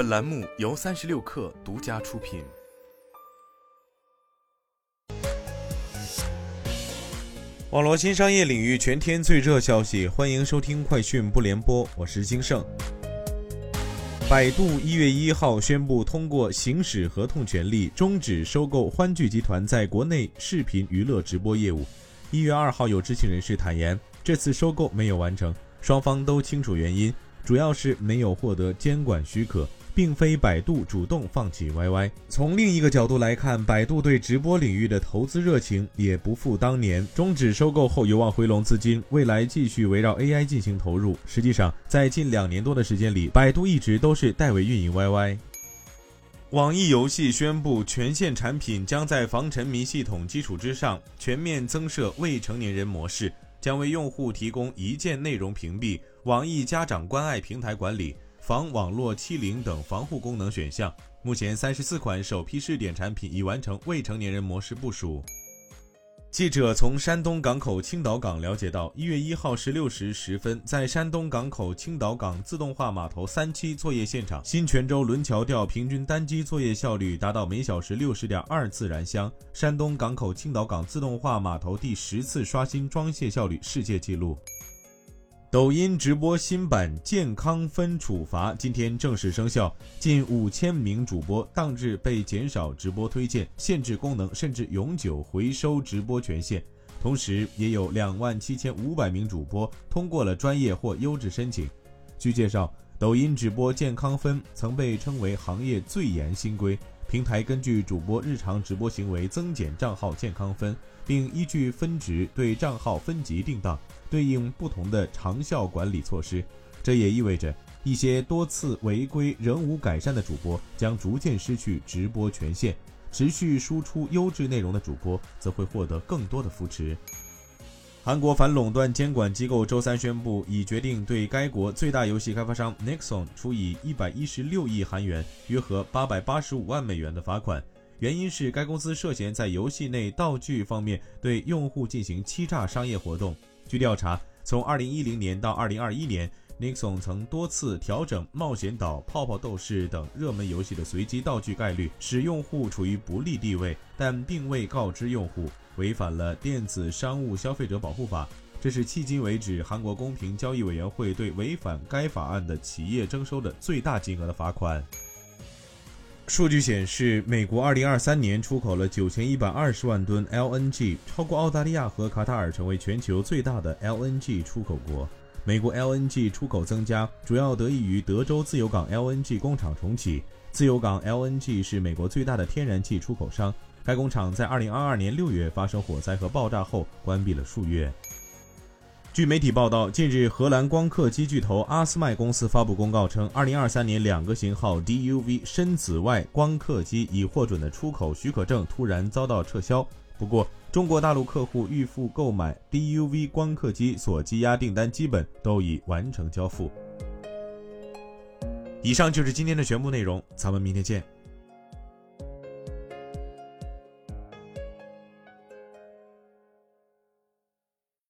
本栏目由三十六氪独家出品。网络新商业领域全天最热消息，欢迎收听快讯不联播，我是金盛。百度一月一号宣布通过行使合同权利，终止收购欢聚集团在国内视频娱乐直播业务。一月二号，有知情人士坦言，这次收购没有完成，双方都清楚原因，主要是没有获得监管许可。并非百度主动放弃 YY。从另一个角度来看，百度对直播领域的投资热情也不复当年。终止收购后有望回笼资金，未来继续围绕 AI 进行投入。实际上，在近两年多的时间里，百度一直都是代为运营 YY。网易游戏宣布，全线产品将在防沉迷系统基础之上，全面增设未成年人模式，将为用户提供一键内容屏蔽、网易家长关爱平台管理。防网络欺凌等防护功能选项，目前三十四款首批试点产品已完成未成年人模式部署。记者从山东港口青岛港了解到，一月一号十六时十分，在山东港口青岛港自动化码头三期作业现场，新泉州轮桥吊平均单机作业效率达到每小时六十点二次燃箱，山东港口青岛港自动化码头第十次刷新装卸效率世界纪录。抖音直播新版健康分处罚今天正式生效，近五千名主播当日被减少直播推荐、限制功能，甚至永久回收直播权限。同时，也有两万七千五百名主播通过了专业或优质申请。据介绍，抖音直播健康分曾被称为行业最严新规。平台根据主播日常直播行为增减账号健康分，并依据分值对账号分级定档，对应不同的长效管理措施。这也意味着一些多次违规仍无改善的主播将逐渐失去直播权限，持续输出优质内容的主播则会获得更多的扶持。韩国反垄断监管机构周三宣布，已决定对该国最大游戏开发商 Nexon 处以一百一十六亿韩元（约合八百八十五万美元）的罚款，原因是该公司涉嫌在游戏内道具方面对用户进行欺诈商业活动。据调查，从二零一零年到二零二一年，Nexon 曾多次调整《冒险岛》《泡泡斗士》等热门游戏的随机道具概率，使用户处于不利地位，但并未告知用户。违反了电子商务消费者保护法，这是迄今为止韩国公平交易委员会对违反该法案的企业征收的最大金额的罚款。数据显示，美国2023年出口了9120万吨 LNG，超过澳大利亚和卡塔尔，成为全球最大的 LNG 出口国。美国 LNG 出口增加，主要得益于德州自由港 LNG 工厂重启。自由港 LNG 是美国最大的天然气出口商。该工厂在2022年6月发生火灾和爆炸后关闭了数月。据媒体报道，近日荷兰光刻机巨头阿斯麦公司发布公告称，2023年两个型号 DUV 深紫外光刻机已获准的出口许可证突然遭到撤销。不过，中国大陆客户预付购买 DUV 光刻机所积压订单基本都已完成交付。以上就是今天的全部内容，咱们明天见。